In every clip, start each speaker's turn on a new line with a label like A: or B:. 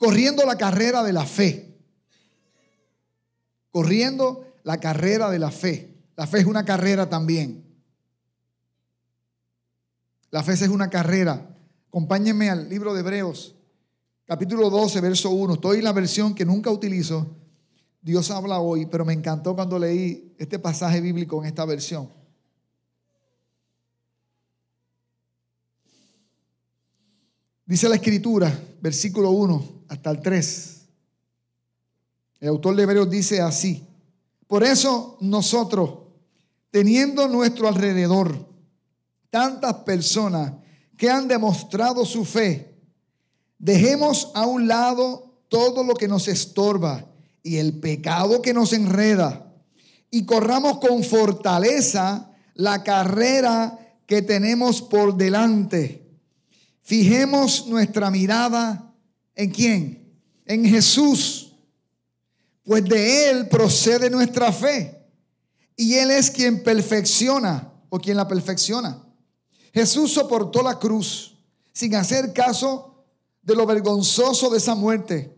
A: corriendo la carrera de la fe. Corriendo la carrera de la fe. La fe es una carrera también. La fe es una carrera. Acompáñenme al libro de Hebreos, capítulo 12, verso 1. Estoy en la versión que nunca utilizo. Dios habla hoy, pero me encantó cuando leí este pasaje bíblico en esta versión. Dice la escritura, versículo 1 hasta el 3. El autor de Hebreos dice así. Por eso nosotros, teniendo nuestro alrededor tantas personas que han demostrado su fe, dejemos a un lado todo lo que nos estorba y el pecado que nos enreda y corramos con fortaleza la carrera que tenemos por delante. Fijemos nuestra mirada en quién? En Jesús, pues de Él procede nuestra fe y Él es quien perfecciona o quien la perfecciona. Jesús soportó la cruz sin hacer caso de lo vergonzoso de esa muerte,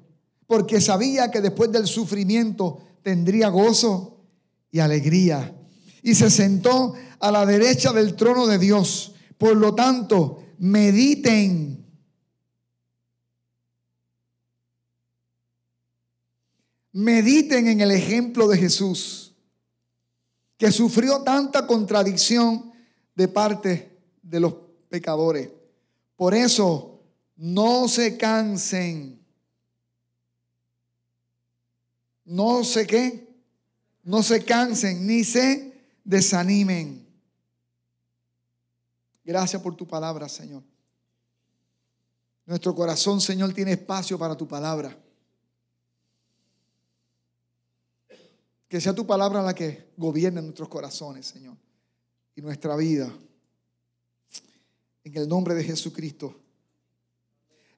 A: porque sabía que después del sufrimiento tendría gozo y alegría. Y se sentó a la derecha del trono de Dios. Por lo tanto, mediten. Mediten en el ejemplo de Jesús, que sufrió tanta contradicción de parte de los pecadores. Por eso, no se cansen. No sé qué. No se cansen ni se desanimen. Gracias por tu palabra, Señor. Nuestro corazón, Señor, tiene espacio para tu palabra. Que sea tu palabra la que gobierne nuestros corazones, Señor, y nuestra vida en el nombre de Jesucristo.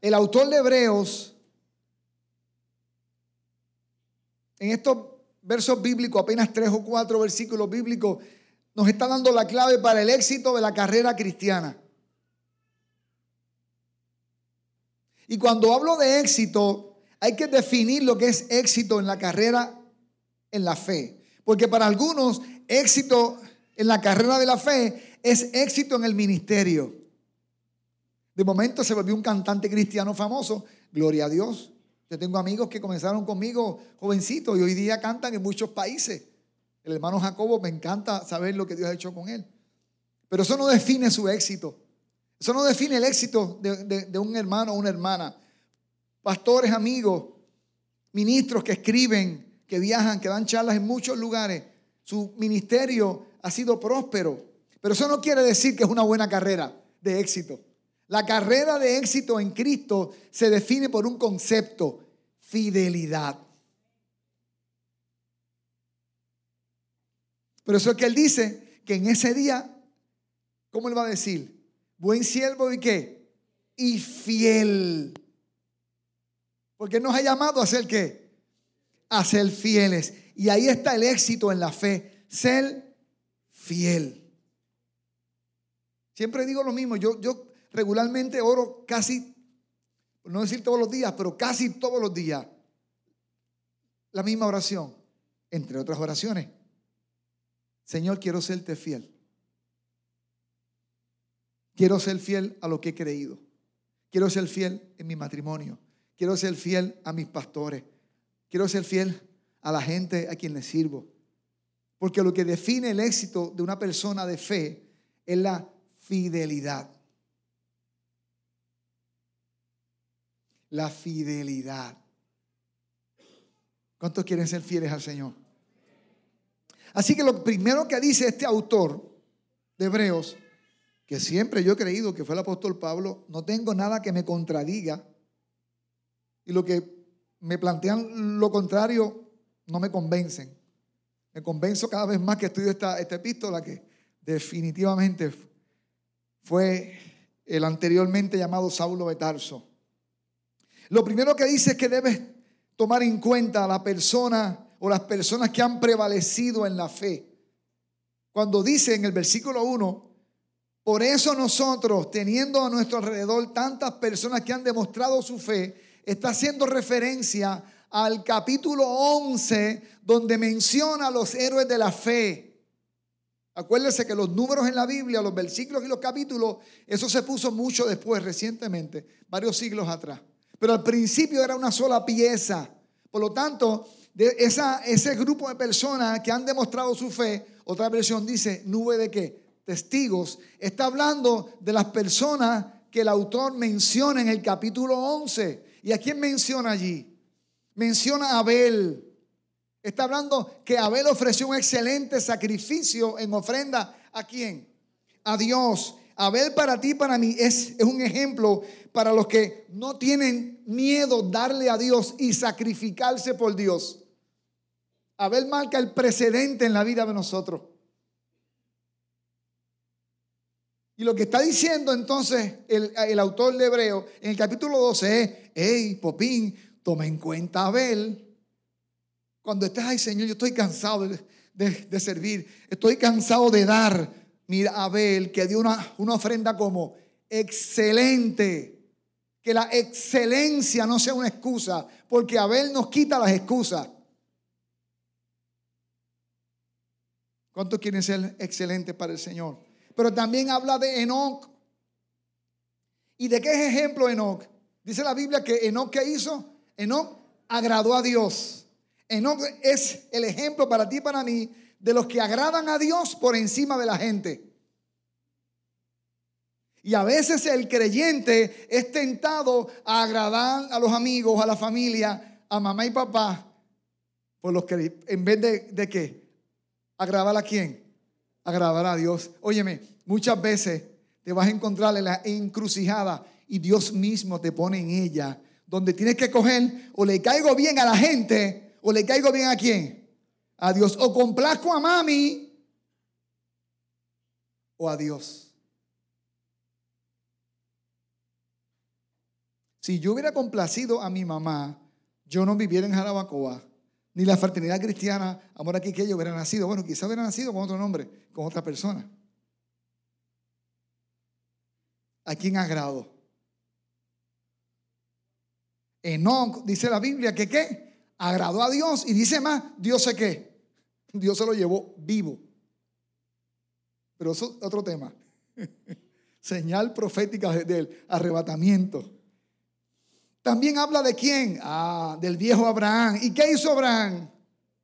A: El autor de Hebreos, en estos versos bíblicos, apenas tres o cuatro versículos bíblicos, nos está dando la clave para el éxito de la carrera cristiana. Y cuando hablo de éxito, hay que definir lo que es éxito en la carrera en la fe. Porque para algunos, éxito en la carrera de la fe es éxito en el ministerio. De momento se volvió un cantante cristiano famoso. Gloria a Dios. Yo tengo amigos que comenzaron conmigo jovencitos y hoy día cantan en muchos países. El hermano Jacobo me encanta saber lo que Dios ha hecho con él. Pero eso no define su éxito. Eso no define el éxito de, un hermano o una hermana. Pastores, amigos, ministros que escriben, que viajan, que dan charlas en muchos lugares. Su ministerio ha sido próspero. Pero eso no quiere decir que es una buena carrera de éxito. La carrera de éxito en Cristo se define por un concepto, fidelidad. Pero eso es que él dice que en ese día, ¿cómo él va a decir? Buen siervo y qué? Y fiel. Porque nos ha llamado a ser qué? A ser fieles. Y ahí está el éxito en la fe, ser fiel. Siempre digo lo mismo, yo, yo regularmente oro casi, no decir todos los días, pero casi todos los días, la misma oración, entre otras oraciones. Señor, quiero serte fiel. Quiero ser fiel a lo que he creído. Quiero ser fiel en mi matrimonio. Quiero ser fiel a mis pastores. Quiero ser fiel a la gente a quien le sirvo. Porque lo que define el éxito de una persona de fe es la fidelidad. la fidelidad. ¿Cuántos quieren ser fieles al Señor? Así que lo primero que dice este autor de Hebreos, que siempre yo he creído que fue el apóstol Pablo, no tengo nada que me contradiga. Y lo que me plantean lo contrario no me convencen. Me convenzo cada vez más que estudio esta, epístola que definitivamente fue el anteriormente llamado Saulo de Tarso. Lo primero que dice es que debes tomar en cuenta a la persona o las personas que han prevalecido en la fe. Cuando dice en el versículo 1, por eso nosotros, teniendo a nuestro alrededor tantas personas que han demostrado su fe, está haciendo referencia al capítulo 11, donde menciona a los héroes de la fe. Acuérdense que los números en la Biblia, los versículos y los capítulos, eso se puso mucho después, recientemente, varios siglos atrás. Pero al principio era una sola pieza. Por lo tanto, de esa, ese grupo de personas que han demostrado su fe, otra versión dice, nube de qué? Testigos. Está hablando de las personas que el autor menciona en el capítulo 11. ¿Y a quién menciona allí? Menciona a Abel. Está hablando que Abel ofreció un excelente sacrificio en ofrenda. ¿A quién? A Dios. Abel para ti, para mí, es, es un ejemplo para los que no tienen miedo darle a Dios y sacrificarse por Dios. Abel marca el precedente en la vida de nosotros. Y lo que está diciendo entonces el, autor de Hebreo en el capítulo 12 es, hey, Popín, toma en cuenta a Abel. Cuando estés ahí, Señor, yo estoy cansado de, servir, estoy cansado de dar. Mira, Abel, que dio una, una ofrenda como excelente. Que la excelencia no sea una excusa, porque Abel nos quita las excusas. ¿Cuántos quieren ser excelentes para el Señor? Pero también habla de Enoch. ¿Y de qué es ejemplo Enoch? Dice la Biblia que Enoch ¿qué hizo? Enoch agradó a Dios. Enoch es el ejemplo para ti y para mí de los que agradan a Dios por encima de la gente. Y a veces el creyente es tentado a agradar a los amigos, a la familia, a mamá y papá, por los que en vez de, de qué? ¿Agradar a quién? Agradar a Dios. Óyeme, muchas veces te vas a encontrar en la encrucijada y Dios mismo te pone en ella, donde tienes que coger o le caigo bien a la gente o le caigo bien a quién? A Dios. O complazco a mami o a Dios. Si yo hubiera complacido a mi mamá, yo no viviera en Jarabacoa ni la fraternidad cristiana, amor aquí que ella hubiera nacido. Bueno, quizá hubiera nacido con otro nombre, con otra persona. ¿A quién agrado? Enoch, dice la Biblia, que qué? Agradó a Dios y dice más, Dios sé qué. Dios se lo llevó vivo. Pero eso es otro tema. Señal profética del arrebatamiento. También habla de quién? Ah, del viejo Abraham. ¿Y qué hizo Abraham?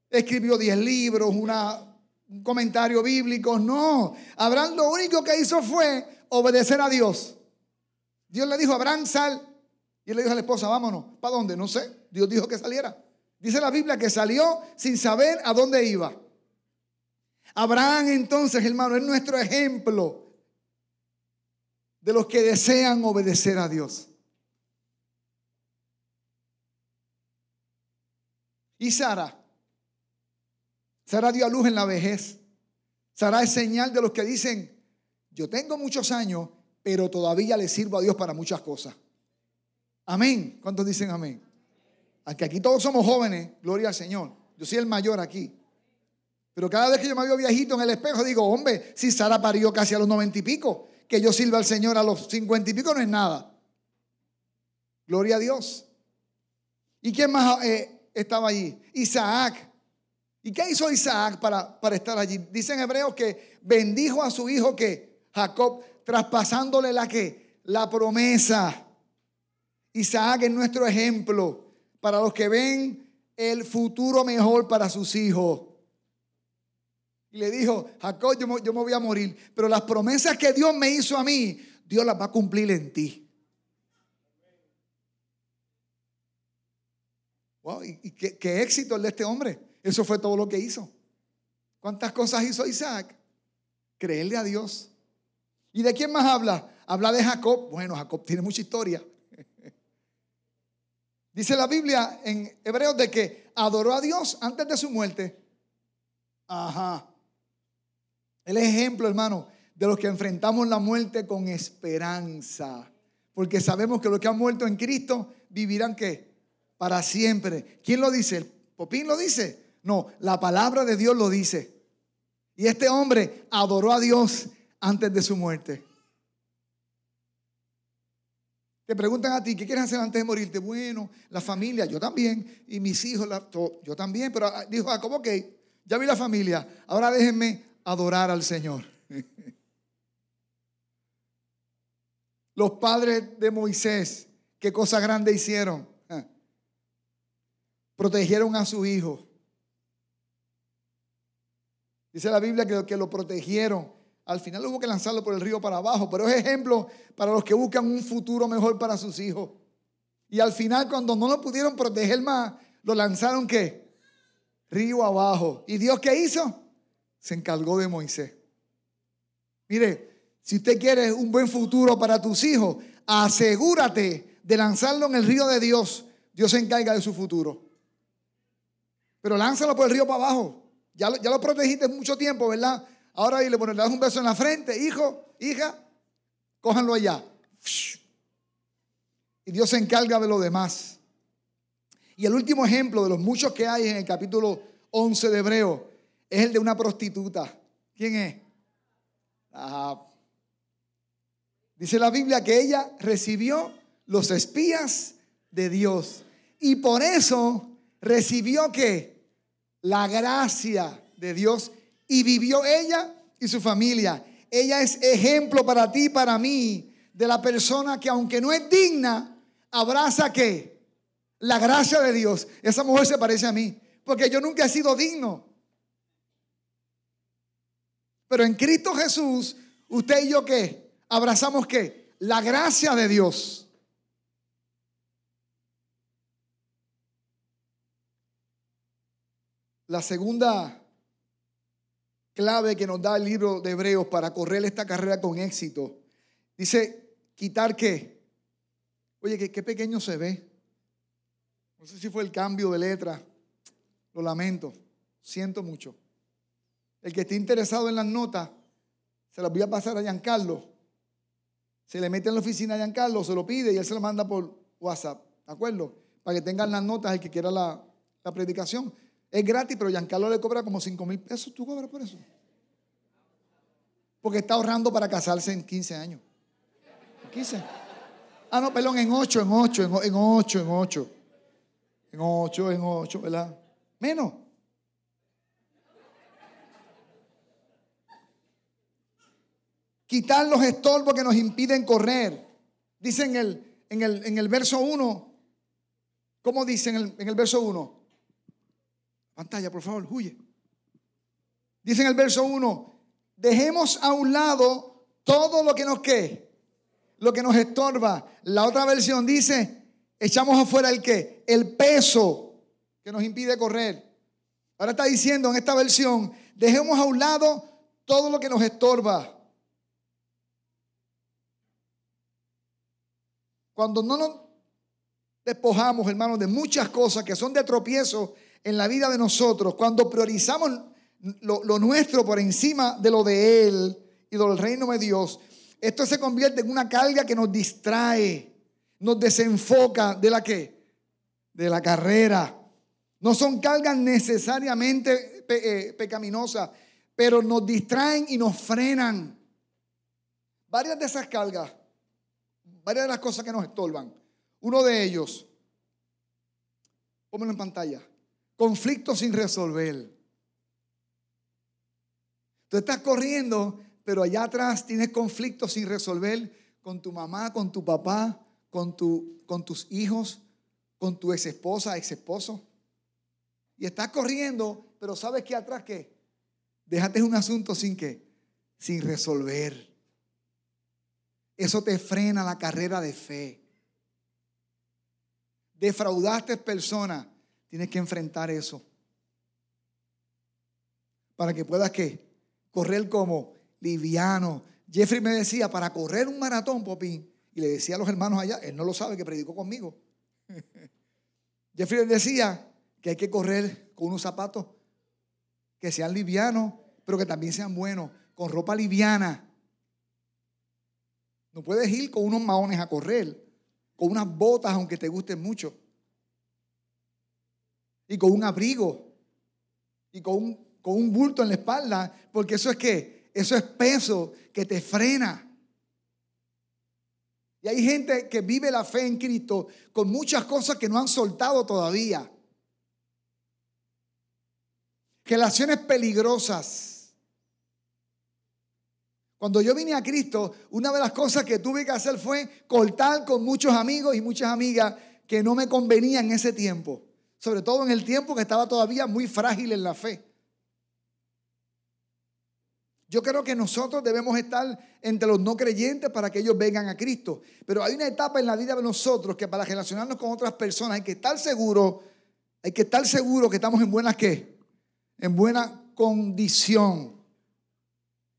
A: Escribió 10 libros, un comentario bíblico. No, Abraham lo único que hizo fue obedecer a Dios. Dios le dijo, Abraham, sal. Y él le dijo a la esposa, vámonos. ¿Para dónde? No sé. Dios dijo que saliera. Dice la Biblia que salió sin saber a dónde iba. Abraham entonces, hermano, es nuestro ejemplo de los que desean obedecer a Dios. ¿Y Sara? Sara dio a luz en la vejez. Sara es señal de los que dicen, yo tengo muchos años, pero todavía le sirvo a Dios para muchas cosas. Amén. ¿Cuántos dicen amén? Aunque aquí todos somos jóvenes, gloria al Señor. Yo soy el mayor aquí. Pero cada vez que yo me veo viejito en el espejo, digo, hombre, si Sara parió casi a los noventa y pico, que yo sirva al Señor a los cincuenta y pico no es nada. Gloria a Dios. ¿Y quién más eh, estaba allí. Isaac. ¿Y qué hizo Isaac para, para estar allí? Dice en Hebreos que bendijo a su hijo que Jacob, traspasándole la que la promesa. Isaac es nuestro ejemplo para los que ven el futuro mejor para sus hijos. Y le dijo, Jacob, yo yo me voy a morir, pero las promesas que Dios me hizo a mí, Dios las va a cumplir en ti. Y, qué, éxito el de este hombre. Eso fue todo lo que hizo. ¿Cuántas cosas hizo Isaac? Creerle a Dios. ¿Y de quién más habla? Habla de Jacob. Bueno, Jacob tiene mucha historia. Dice la Biblia en Hebreos de que adoró a Dios antes de su muerte. Ajá. El ejemplo, hermano, de los que enfrentamos la muerte con esperanza. Porque sabemos que los que han muerto en Cristo vivirán qué? Para siempre. ¿Quién lo dice? ¿El Popín lo dice? No, la palabra de Dios lo dice. Y este hombre adoró a Dios antes de su muerte. Te preguntan a ti, ¿qué quieres hacer antes de morirte? Bueno, la familia, yo también, y mis hijos, yo también, pero ah, dijo Jacob, ok, ya vi la familia, ahora déjenme adorar al Señor. Los padres de Moisés, qué cosa grande hicieron. Protegieron a su hijo. Dice la Biblia que, que lo protegieron al final hubo que lanzarlo por el río para abajo, pero es ejemplo para los que buscan un futuro mejor para sus hijos. Y al final, cuando no lo pudieron proteger más, lo lanzaron qué? Río abajo. ¿Y Dios qué hizo? Se encargó de Moisés. Mire, si usted quiere un buen futuro para tus hijos, asegúrate de lanzarlo en el río de Dios. Dios se encarga de su futuro. Pero lánzalo por el río para abajo. Ya, lo protegiste mucho tiempo, ¿verdad? Ahora dile, bueno, le das un beso en la frente, hijo, hija, cójanlo allá. Y Dios se encarga de lo demás. Y el último ejemplo de los muchos que hay en el capítulo 11 de Hebreo es el de una prostituta. ¿Quién es? Dice la Biblia que ella recibió los espías de Dios. Y por eso recibió que la gracia de Dios y vivió ella y su familia. Ella es ejemplo para ti para mí de la persona que aunque no es digna, abraza que la gracia de Dios. Esa mujer se parece a mí, porque yo nunca he sido digno. Pero en Cristo Jesús, usted y yo qué? Abrazamos qué? La gracia de Dios. La segunda clave que nos da el libro de Hebreos para correr esta carrera con éxito. Dice, quitar qué. Oye, qué, qué pequeño se ve. No sé si fue el cambio de letra. Lo lamento. Siento mucho. El que esté interesado en las notas, se las voy a pasar a Giancarlo. Se le mete en la oficina a Giancarlo, se lo pide y él se lo manda por WhatsApp. ¿De acuerdo? Para que tengan las notas el que quiera la, la predicación. Es gratis, pero Giancarlo le cobra como 5 mil pesos. ¿Tú cobras por eso? Porque está ahorrando para casarse en 15 años. 15. Ah, no, perdón, en 8, en 8, en 8, en 8. En 8, en 8, ¿verdad? Menos. Quitar los estorbos que nos impiden correr. Dice en el, en el, en el verso 1. ¿Cómo dice en el, en el verso 1? Pantalla, por favor, huye. Dice en el verso 1, dejemos a un lado todo lo que nos que, lo que nos estorba. La otra versión dice, echamos afuera el que, el peso que nos impide correr. Ahora está diciendo en esta versión, dejemos a un lado todo lo que nos estorba. Cuando no nos despojamos, hermanos, de muchas cosas que son de tropiezo en la vida de nosotros, cuando priorizamos lo, nuestro por encima de lo de Él y del reino de Dios, esto se convierte en una carga que nos distrae, nos desenfoca de la que? De la carrera. No son cargas necesariamente eh, pecaminosas, pero nos distraen y nos frenan. Varias de esas cargas, varias de las cosas que nos estorban. Uno de ellos, pónmelo en pantalla conflictos sin resolver. Tú estás corriendo, pero allá atrás tienes conflictos sin resolver con tu mamá, con tu papá, con, tu, con tus hijos, con tu ex esposa, ex esposo. Y estás corriendo, pero ¿sabes qué atrás qué? Déjate un asunto sin qué? Sin resolver. Eso te frena la carrera de fe. Defraudaste personas Tienes que enfrentar eso. Para que puedas que correr como liviano. Jeffrey me decía, para correr un maratón, Popín, y le decía a los hermanos allá, él no lo sabe que predicó conmigo. Jeffrey decía que hay que correr con unos zapatos que sean livianos, pero que también sean buenos, con ropa liviana. No puedes ir con unos maones a correr, con unas botas aunque te gusten mucho y con un abrigo y con un, con un bulto en la espalda, porque eso es eso es peso que te frena. Y hay gente que vive la fe en Cristo con muchas cosas que no han soltado todavía. Relaciones peligrosas. Cuando yo vine a Cristo, una de las cosas que tuve que hacer fue cortar con muchos amigos y muchas amigas que no me convenían en ese tiempo. Sobre todo en el tiempo que estaba todavía muy frágil en la fe. Yo creo que nosotros debemos estar entre los no creyentes para que ellos vengan a Cristo. Pero hay una etapa en la vida de nosotros que para relacionarnos con otras personas hay que estar seguro, hay que estar seguro que estamos en qué? En buena condición.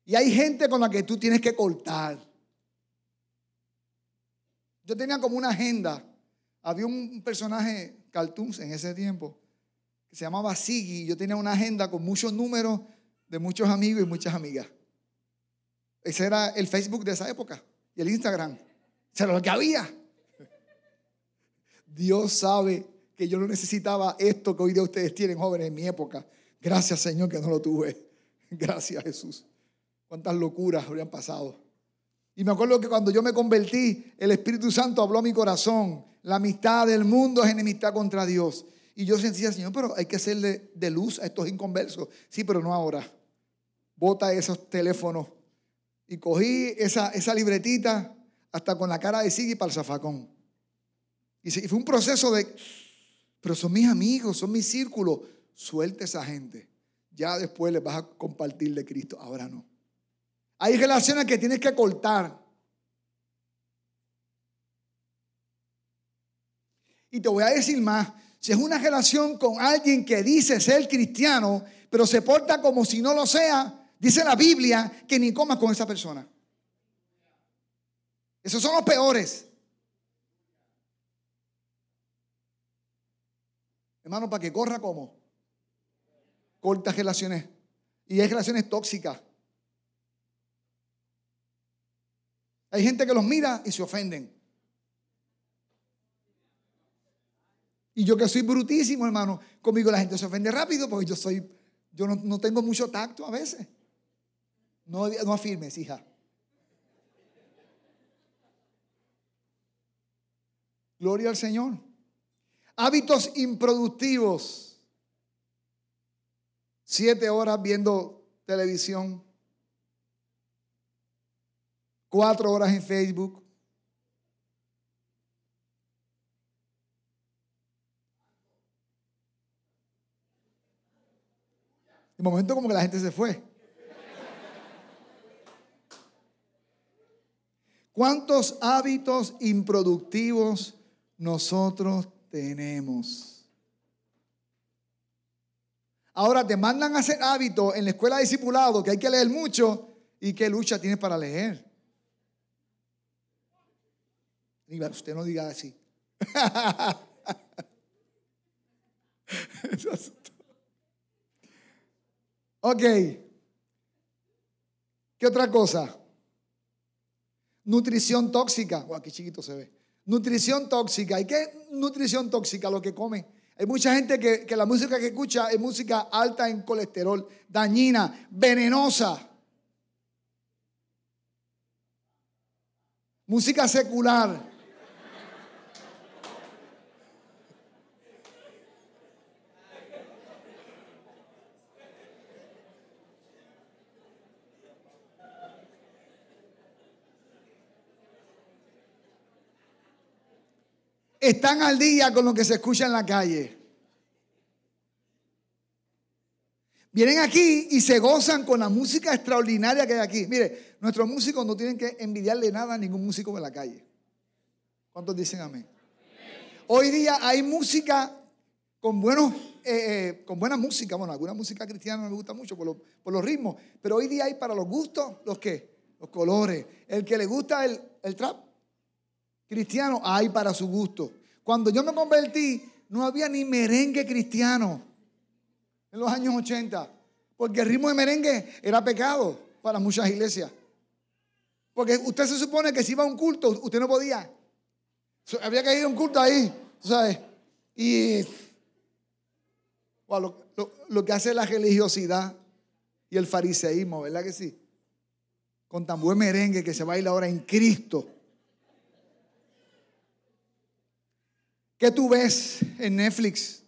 A: Y hay gente con la que tú tienes que cortar. Yo tenía como una agenda. Había un personaje cartoons en ese tiempo que se llamaba Siggy. Yo tenía una agenda con muchos números de muchos amigos y muchas amigas. Ese era el Facebook de esa época y el Instagram. Era lo que había. Dios sabe que yo no necesitaba esto que hoy día ustedes tienen, jóvenes, en mi época. Gracias, Señor, que no lo tuve. Gracias, Jesús. Cuántas locuras habrían pasado. Y me acuerdo que cuando yo me convertí, el Espíritu Santo habló a mi corazón. La amistad del mundo es enemistad contra Dios. Y yo sentía, Señor, pero hay que hacerle de luz a estos inconversos. Sí, pero no ahora bota esos teléfonos. Y cogí esa, libretita hasta con la cara de Siggy para el zafacón. Y fue un proceso de, pero son mis amigos, son mis círculos. Suelte esa gente. Ya después les vas a compartir de Cristo. Ahora no. Hay relaciones que tienes que cortar. Y te voy a decir más. Si es una relación con alguien que dice ser cristiano, pero se porta como si no lo sea, Dice la Biblia que ni comas con esa persona. Esos son los peores. Hermano, para que corra como. Cortas relaciones. Y hay relaciones tóxicas. Hay gente que los mira y se ofenden. Y yo que soy brutísimo, hermano, conmigo la gente se ofende rápido porque yo soy, yo no, tengo mucho tacto a veces. No, no afirmes, hija. Gloria al Señor. Hábitos improductivos. Siete horas viendo televisión. Cuatro horas en Facebook. De momento como que la gente se fue. ¿Cuántos hábitos improductivos nosotros tenemos? Ahora te mandan a hacer hábitos en la escuela de discipulado que hay que leer mucho y qué lucha tienes para leer. Usted no diga así. ok. ¿Qué otra cosa? Nutrición tóxica. Qué chiquito se ve. Nutrición tóxica. ¿Y qué nutrición tóxica? Lo que come. Hay mucha gente que, que la música que escucha es música alta en colesterol, dañina, venenosa. Música secular. Están al día con lo que se escucha en la calle. Vienen aquí y se gozan con la música extraordinaria que hay aquí. Mire, nuestros músicos no tienen que envidiarle nada a ningún músico de la calle. ¿Cuántos dicen amén? Hoy día hay música con eh, eh, con buena música. Bueno, alguna música cristiana no me gusta mucho por, por, los ritmos, pero hoy día hay para los gustos, los qué, los colores. El que le gusta el, el trap, cristiano hay para su gusto. Cuando yo me convertí, no había ni merengue cristiano en los años 80, porque el ritmo de merengue era pecado para muchas iglesias. Porque usted se supone que si iba a un culto, usted no podía. Había que ir a un culto ahí, ¿sabes? Y lo, lo que hace la religiosidad y el fariseísmo, ¿verdad que sí? Con tan buen merengue que se baila ahora en Cristo. ¿Qué tú ves en Netflix?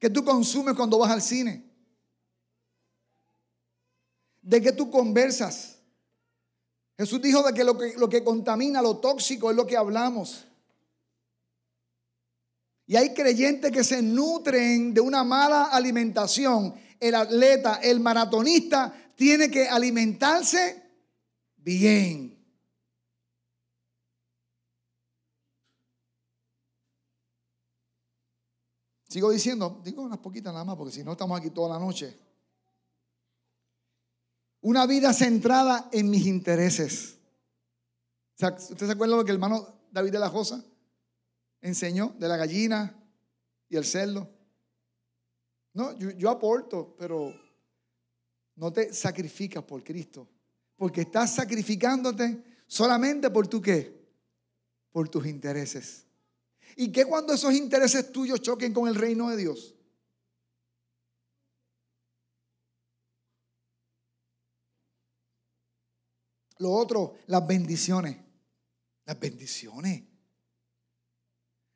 A: ¿Qué tú consumes cuando vas al cine? ¿De qué tú conversas? Jesús dijo de que lo, que lo que contamina, lo tóxico es lo que hablamos. Y hay creyentes que se nutren de una mala alimentación. El atleta, el maratonista, tiene que alimentarse bien. Sigo diciendo, digo unas poquitas nada más, porque si no estamos aquí toda la noche. Una vida centrada en mis intereses. ¿Usted se acuerda lo que el hermano David de la Josa enseñó de la gallina y el cerdo? No, yo, yo aporto, pero no te sacrificas por Cristo. Porque estás sacrificándote solamente por tu qué? Por tus intereses. ¿Y qué cuando esos intereses tuyos choquen con el reino de Dios? Lo otro, las bendiciones. Las bendiciones.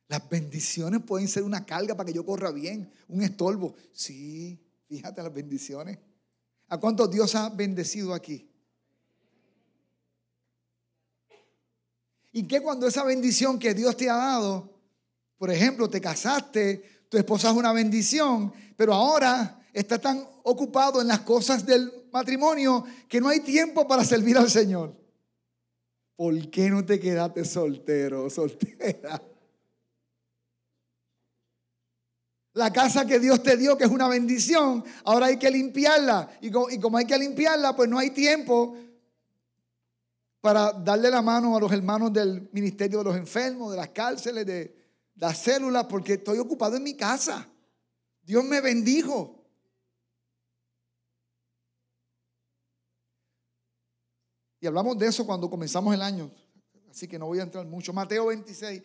A: Las bendiciones pueden ser una carga para que yo corra bien, un estorbo. Sí, fíjate las bendiciones. ¿A cuántos Dios ha bendecido aquí? ¿Y qué cuando esa bendición que Dios te ha dado por ejemplo, te casaste, tu esposa es una bendición, pero ahora está tan ocupado en las cosas del matrimonio que no hay tiempo para servir al Señor. ¿Por qué no te quedaste soltero, soltera? La casa que Dios te dio, que es una bendición, ahora hay que limpiarla. Y como, hay que limpiarla, pues no hay tiempo para darle la mano a los hermanos del ministerio de los enfermos, de las cárceles, de, la célula porque estoy ocupado en mi casa. Dios me bendijo. Y hablamos de eso cuando comenzamos el año. Así que no voy a entrar mucho. Mateo 26,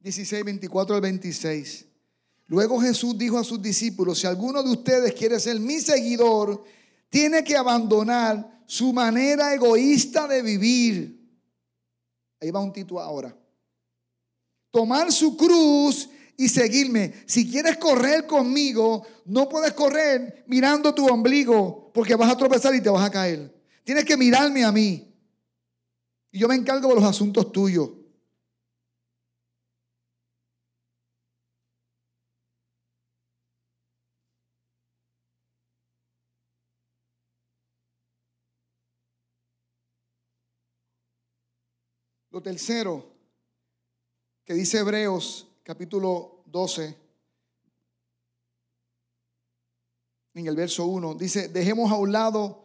A: 16, 24 al 26. Luego Jesús dijo a sus discípulos, si alguno de ustedes quiere ser mi seguidor, tiene que abandonar su manera egoísta de vivir. Ahí va un título ahora tomar su cruz y seguirme. Si quieres correr conmigo, no puedes correr mirando tu ombligo porque vas a tropezar y te vas a caer. Tienes que mirarme a mí. Y yo me encargo de los asuntos tuyos. Lo tercero, que dice Hebreos capítulo 12, en el verso 1, dice, dejemos a un lado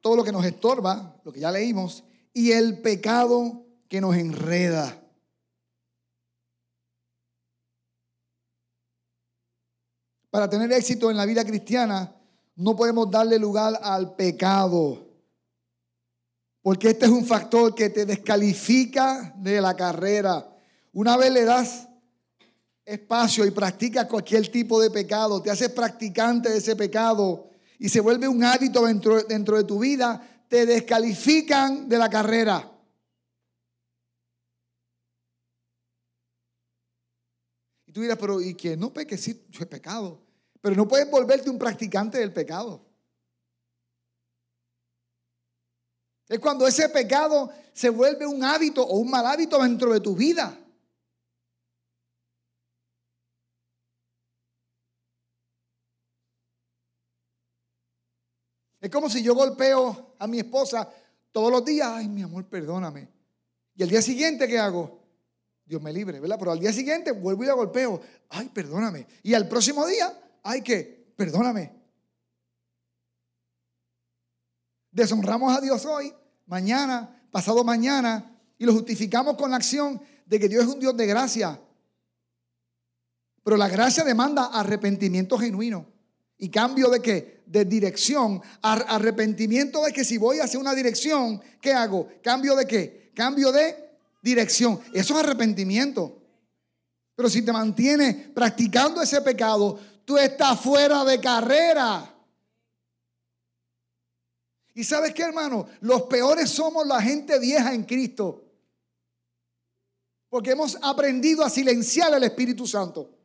A: todo lo que nos estorba, lo que ya leímos, y el pecado que nos enreda. Para tener éxito en la vida cristiana, no podemos darle lugar al pecado. Porque este es un factor que te descalifica de la carrera. Una vez le das espacio y practicas cualquier tipo de pecado, te haces practicante de ese pecado y se vuelve un hábito dentro, dentro de tu vida, te descalifican de la carrera. Y tú dirás, pero ¿y que no peque? Sí, es pecado. Pero no puedes volverte un practicante del pecado. Es cuando ese pecado se vuelve un hábito o un mal hábito dentro de tu vida. Es como si yo golpeo a mi esposa todos los días. Ay, mi amor, perdóname. Y el día siguiente, ¿qué hago? Dios me libre, ¿verdad? Pero al día siguiente vuelvo y la golpeo. Ay, perdóname. Y al próximo día, ay, que, perdóname. Deshonramos a Dios hoy, mañana, pasado mañana, y lo justificamos con la acción de que Dios es un Dios de gracia. Pero la gracia demanda arrepentimiento genuino. ¿Y cambio de qué? De dirección. Arrepentimiento de que si voy hacia una dirección, ¿qué hago? ¿Cambio de qué? Cambio de dirección. Eso es arrepentimiento. Pero si te mantienes practicando ese pecado, tú estás fuera de carrera. ¿Y sabes qué, hermano? Los peores somos la gente vieja en Cristo. Porque hemos aprendido a silenciar al Espíritu Santo.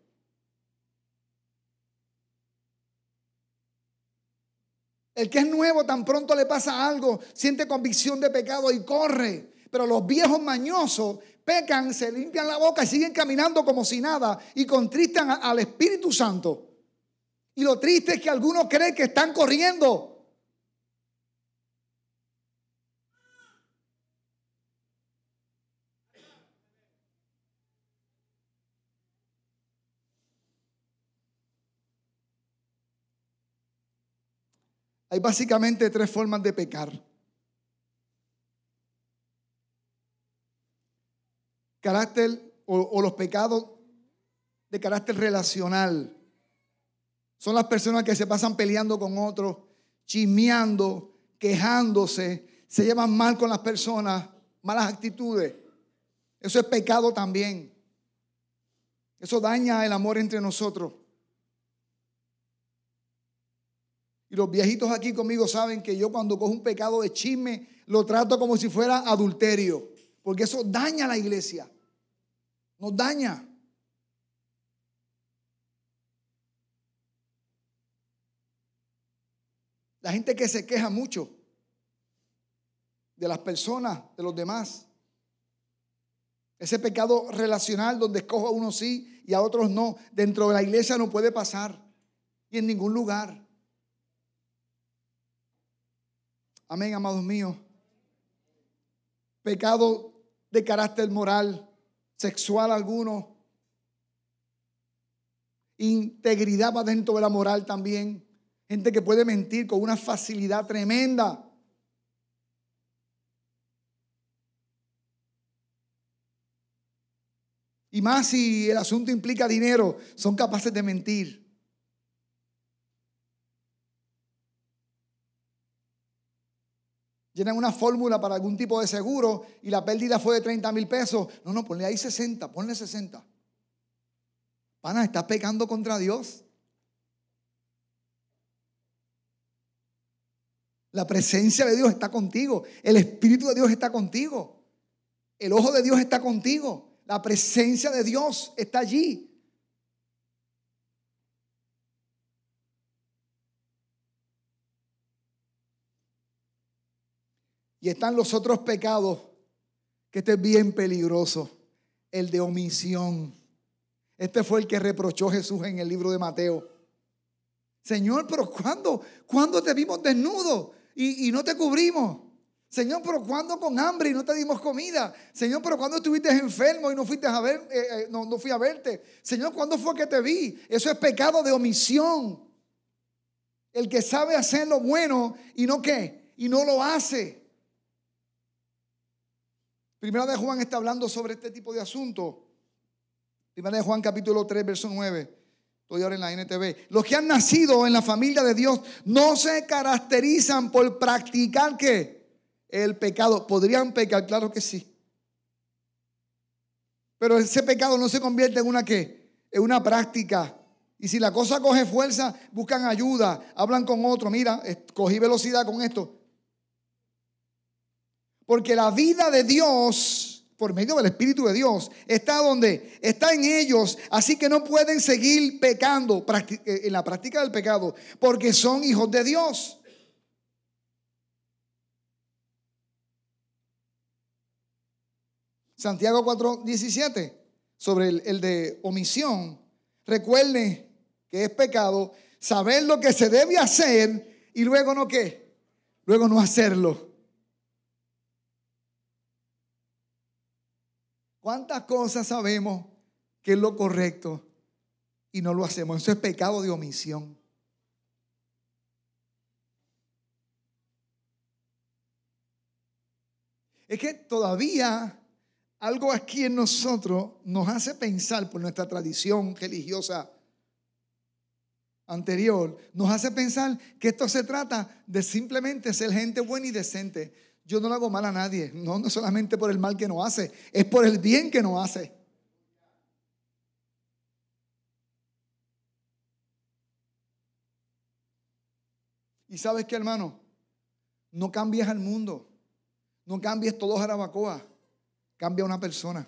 A: El que es nuevo tan pronto le pasa algo, siente convicción de pecado y corre. Pero los viejos mañosos pecan, se limpian la boca y siguen caminando como si nada y contristan al Espíritu Santo. Y lo triste es que algunos creen que están corriendo. Hay básicamente tres formas de pecar. Carácter o, los pecados de carácter relacional. Son las personas que se pasan peleando con otros, chismeando, quejándose, se llevan mal con las personas, malas actitudes. Eso es pecado también. Eso daña el amor entre nosotros. Y los viejitos aquí conmigo saben que yo cuando cojo un pecado de chisme, lo trato como si fuera adulterio. Porque eso daña a la iglesia. Nos daña. La gente que se queja mucho de las personas, de los demás. Ese pecado relacional donde escojo a unos sí y a otros no, dentro de la iglesia no puede pasar y en ningún lugar. Amén, amados míos. Pecado de carácter moral, sexual alguno. Integridad va dentro de la moral también. Gente que puede mentir con una facilidad tremenda. Y más si el asunto implica dinero, son capaces de mentir. Llenan una fórmula para algún tipo de seguro y la pérdida fue de 30 mil pesos. No, no, ponle ahí 60, ponle 60. Pana, estás pecando contra Dios. La presencia de Dios está contigo. El Espíritu de Dios está contigo. El ojo de Dios está contigo. La presencia de Dios está allí. Y están los otros pecados, que este es bien peligroso, el de omisión. Este fue el que reprochó Jesús en el libro de Mateo. Señor, pero ¿cuándo, ¿cuándo te vimos desnudo y, no te cubrimos? Señor, pero ¿cuándo con hambre y no te dimos comida? Señor, pero ¿cuándo estuviste enfermo y no fuiste a ver, eh, eh, no, no fui a verte? Señor, ¿cuándo fue que te vi? Eso es pecado de omisión. El que sabe hacer lo bueno y no qué, y no lo hace. Primera de Juan está hablando sobre este tipo de asunto. Primera de Juan capítulo 3, verso 9. Estoy ahora en la NTV. Los que han nacido en la familia de Dios no se caracterizan por practicar qué? El pecado. ¿Podrían pecar? Claro que sí. Pero ese pecado no se convierte en una qué? En una práctica. Y si la cosa coge fuerza, buscan ayuda, hablan con otro. Mira, cogí velocidad con esto. Porque la vida de Dios, por medio del Espíritu de Dios, está donde? Está en ellos. Así que no pueden seguir pecando eh, en la práctica del pecado, porque son hijos de Dios. Santiago 4:17, sobre el, de omisión. Recuerde que es pecado saber lo que se debe hacer y luego no qué, luego no hacerlo. ¿Cuántas cosas sabemos que es lo correcto y no lo hacemos? Eso es pecado de omisión. Es que todavía algo aquí en nosotros nos hace pensar por nuestra tradición religiosa anterior, nos hace pensar que esto se trata de simplemente ser gente buena y decente. Yo no le hago mal a nadie, no, no solamente por el mal que nos hace, es por el bien que nos hace. Y sabes qué, hermano, no cambies al mundo, no cambies todo Jarabacoa, cambia una persona.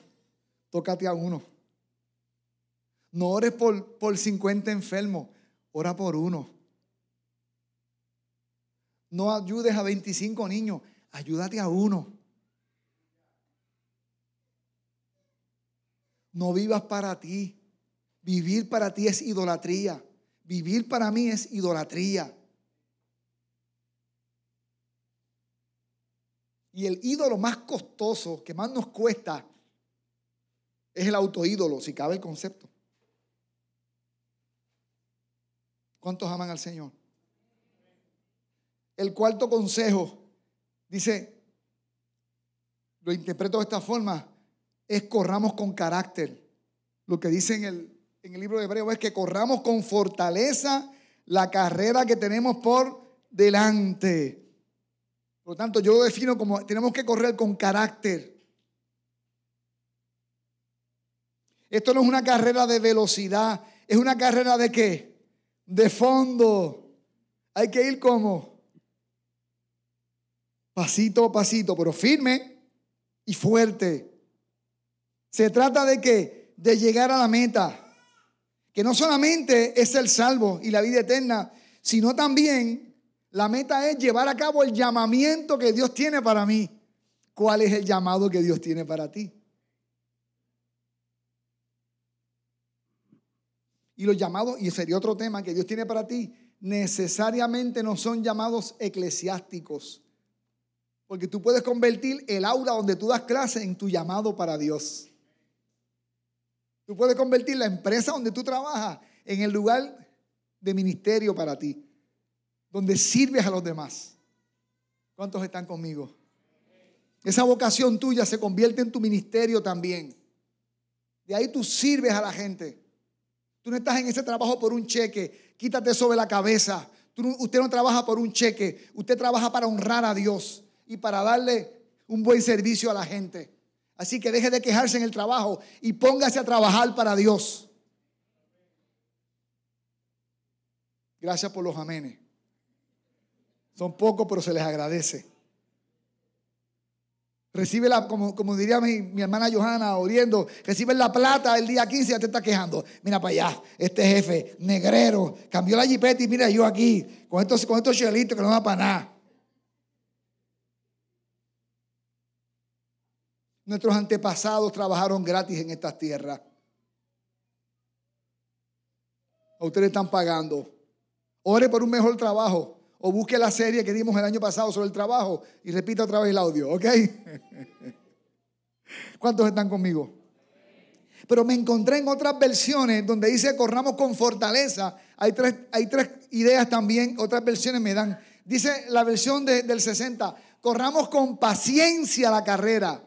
A: tócate a uno. No ores por, por 50 enfermos, ora por uno. No ayudes a 25 niños, ayúdate a uno. No vivas para ti. Vivir para ti es idolatría. Vivir para mí es idolatría. Y el ídolo más costoso, que más nos cuesta, es el autoídolo, si cabe el concepto. ¿Cuántos aman al Señor? El cuarto consejo dice, lo interpreto de esta forma, es corramos con carácter. Lo que dice en el, en el libro de Hebreo es que corramos con fortaleza la carrera que tenemos por delante. Por lo tanto, yo lo defino como tenemos que correr con carácter. Esto no es una carrera de velocidad, es una carrera de qué? De fondo. Hay que ir como pasito a pasito, pero firme y fuerte. Se trata de qué? De llegar a la meta. Que no solamente es el salvo y la vida eterna, sino también la meta es llevar a cabo el llamamiento que Dios tiene para mí. ¿Cuál es el llamado que Dios tiene para ti? Y los llamados, y sería otro tema que Dios tiene para ti, necesariamente no son llamados eclesiásticos. Porque tú puedes convertir el aula donde tú das clase en tu llamado para Dios. Tú puedes convertir la empresa donde tú trabajas en el lugar de ministerio para ti donde sirves a los demás. ¿Cuántos están conmigo? Esa vocación tuya se convierte en tu ministerio también. De ahí tú sirves a la gente. Tú no estás en ese trabajo por un cheque. Quítate sobre la cabeza. usted no trabaja por un cheque. Usted trabaja para honrar a Dios y para darle un buen servicio a la gente. Así que deje de quejarse en el trabajo y póngase a trabajar para Dios. Gracias por los amenes. Son pocos, pero se les agradece. Recibe la, como, como diría mi, hermana Johanna oriendo, recibe la plata el día 15 y ya te está quejando. Mira para allá, este jefe, negrero, cambió la jipeta y mira yo aquí, con estos, con estos chelitos que no va para nada. Nuestros antepasados trabajaron gratis en estas tierras. Ustedes están pagando. Ore por un mejor trabajo o busque la serie que dimos el año pasado sobre el trabajo y repita otra vez el audio, ¿ok? ¿Cuántos están conmigo? Pero me encontré en otras versiones donde dice corramos con fortaleza. Hay tres, hay tres ideas también, otras versiones me dan. Dice la versión del 60, corramos con paciencia la carrera.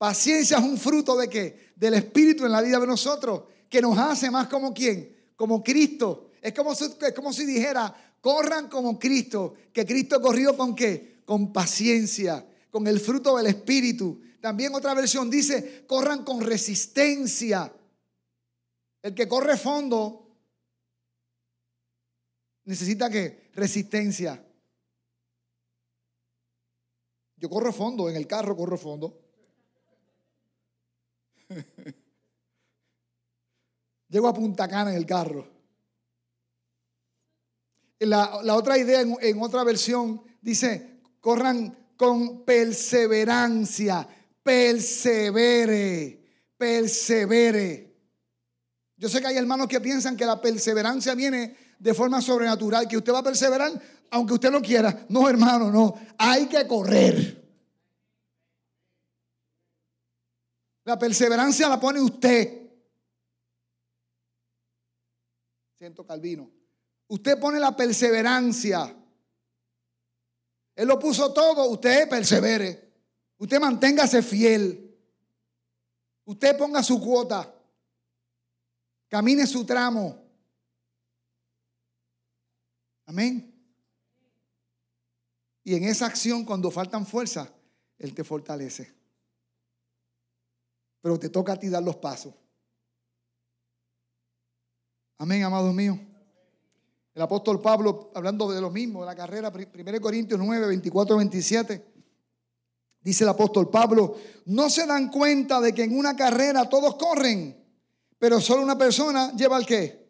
A: Paciencia es un fruto de qué? Del Espíritu en la vida de nosotros, que nos hace más como quién? Como Cristo. Es como es como si dijera, Corran como Cristo, que Cristo corrió con qué? Con paciencia, con el fruto del Espíritu. También otra versión dice, corran con resistencia. El que corre fondo necesita que resistencia. Yo corro fondo, en el carro corro fondo. Llego a Punta Cana en el carro. La, otra idea en, otra versión dice, corran con perseverancia, persevere, persevere. Yo sé que hay hermanos que piensan que la perseverancia viene de forma sobrenatural, que usted va a perseverar aunque usted no quiera. No, hermano, no. Hay que correr. La perseverancia la pone usted. Siento Calvino. Usted pone la perseverancia. Él lo puso todo, usted persevere. Usted manténgase fiel. Usted ponga su cuota. Camine su tramo. Amén. Y en esa acción, cuando faltan fuerzas, Él te fortalece. Pero te toca a ti dar los pasos. Amén, amados míos. El apóstol Pablo, hablando de lo mismo, de la carrera, 1 Corintios 9, 24, 27, Dice el apóstol Pablo, no se dan cuenta de que en una carrera todos corren, pero solo una persona lleva el qué?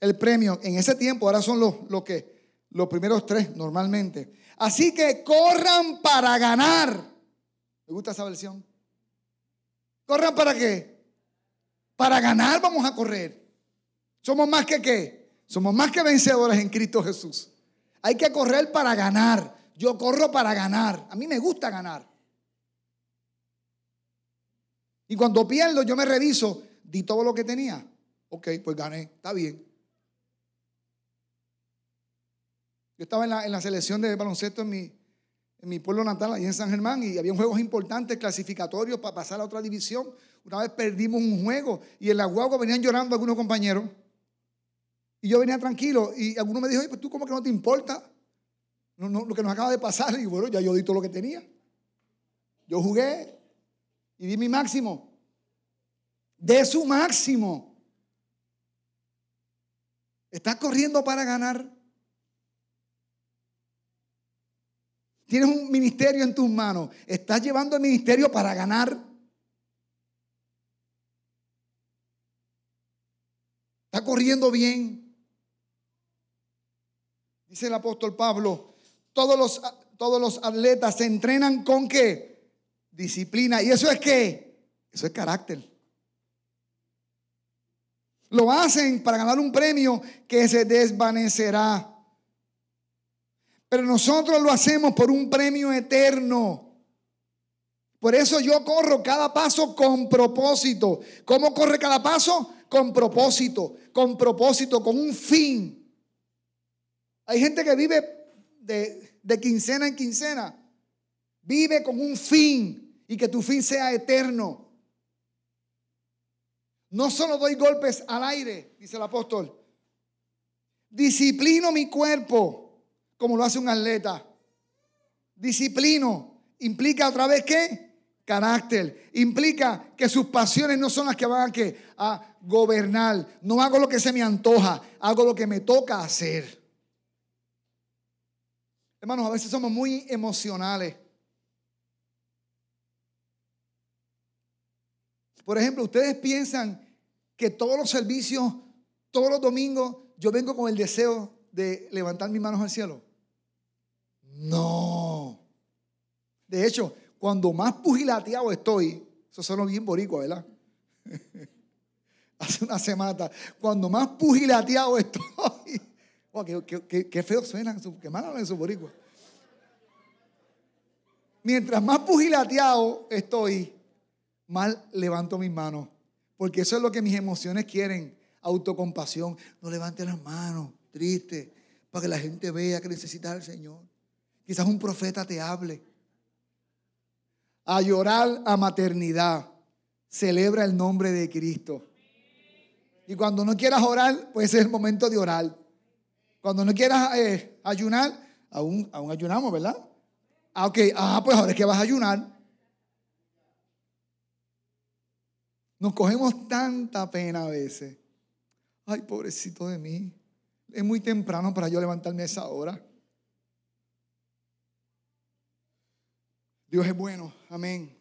A: El premio. En ese tiempo, ahora son los, que, los primeros tres normalmente. Así que corran para ganar. ¿Me gusta esa versión? ¿Corran para qué? Para ganar vamos a correr. Somos más que qué? Somos más que vencedores en Cristo Jesús. Hay que correr para ganar. Yo corro para ganar. A mí me gusta ganar. Y cuando pierdo, yo me reviso, di todo lo que tenía. Ok, pues gané, está bien. Yo estaba en la, selección de baloncesto en mi, en mi pueblo natal, ahí en San Germán, y había juegos importantes, clasificatorios para pasar a otra división. Una vez perdimos un juego y en la guagua venían llorando algunos compañeros. Y yo venía tranquilo y alguno me dijo, pues tú como que no te importa lo que nos acaba de pasar. Y bueno, ya yo di todo lo que tenía. Yo jugué y di mi máximo. De su máximo. Estás corriendo para ganar. Tienes un ministerio en tus manos. Estás llevando el ministerio para ganar. Está corriendo bien. Dice el apóstol Pablo, todos los, todos los atletas se entrenan con qué? Disciplina. ¿Y eso es qué? Eso es carácter. Lo hacen para ganar un premio que se desvanecerá. Pero nosotros lo hacemos por un premio eterno. Por eso yo corro cada paso con propósito. ¿Cómo corre cada paso? Con propósito, con propósito, con un fin. Hay gente que vive de, quincena en quincena. Vive con un fin y que tu fin sea eterno. No solo doy golpes al aire, dice el apóstol. Disciplino mi cuerpo como lo hace un atleta. Disciplino implica otra vez qué? Carácter. Implica que sus pasiones no son las que van a, a gobernar. No hago lo que se me antoja, hago lo que me toca hacer. Hermanos, a veces somos muy emocionales. Por ejemplo, ustedes piensan que todos los servicios, todos los domingos, yo vengo con el deseo de levantar mis manos al cielo. No. De hecho, cuando más pugilateado estoy, eso suena bien boricua, ¿verdad? Hace una semana, cuando más pugilateado estoy, qué, feo suena, qué malo en su boricua. Mientras más pugilateado estoy, más levanto mis manos. Porque eso es lo que mis emociones quieren. Autocompasión. No levante las manos, triste, para que la gente vea que necesita al Señor. Quizás un profeta te hable. A llorar a maternidad. Celebra el nombre de Cristo. Y cuando no quieras orar, pues es el momento de orar. Cuando no quieras eh, ayunar, aún, aún ayunamos, ¿verdad? Ah, ok, ah, pues ahora es que vas a ayunar. Nos cogemos tanta pena a veces. Ay, pobrecito de mí. Es muy temprano para yo levantarme a esa hora. Dios es bueno. Amén.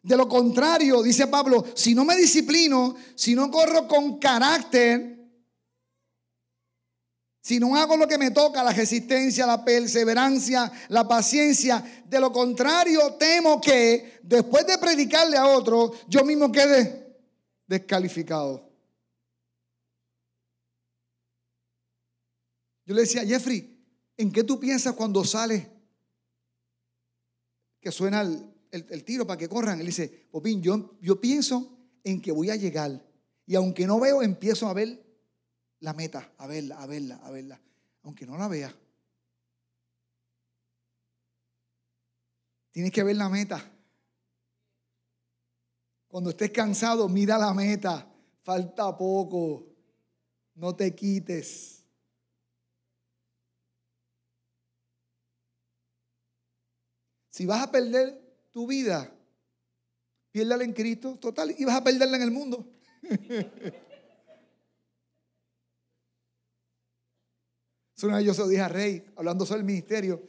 A: De lo contrario, dice Pablo, si no me disciplino, si no corro con carácter, si no hago lo que me toca, la resistencia, la perseverancia, la paciencia, de lo contrario, temo que después de predicarle a otro, yo mismo quede descalificado. Yo le decía, Jeffrey, ¿en qué tú piensas cuando sales que suena el, tiro para que corran? Él dice, Popín, yo, yo pienso en que voy a llegar. Y aunque no veo, empiezo a ver la meta, a verla, a verla, a verla, aunque no la vea. Tienes que ver la meta. Cuando estés cansado, mira la meta. Falta poco. No te quites. Si vas a perder tu vida, piérdala en Cristo, total, y vas a perderla en el mundo. Una vez yo se lo dije a Rey, hablando sobre el ministerio.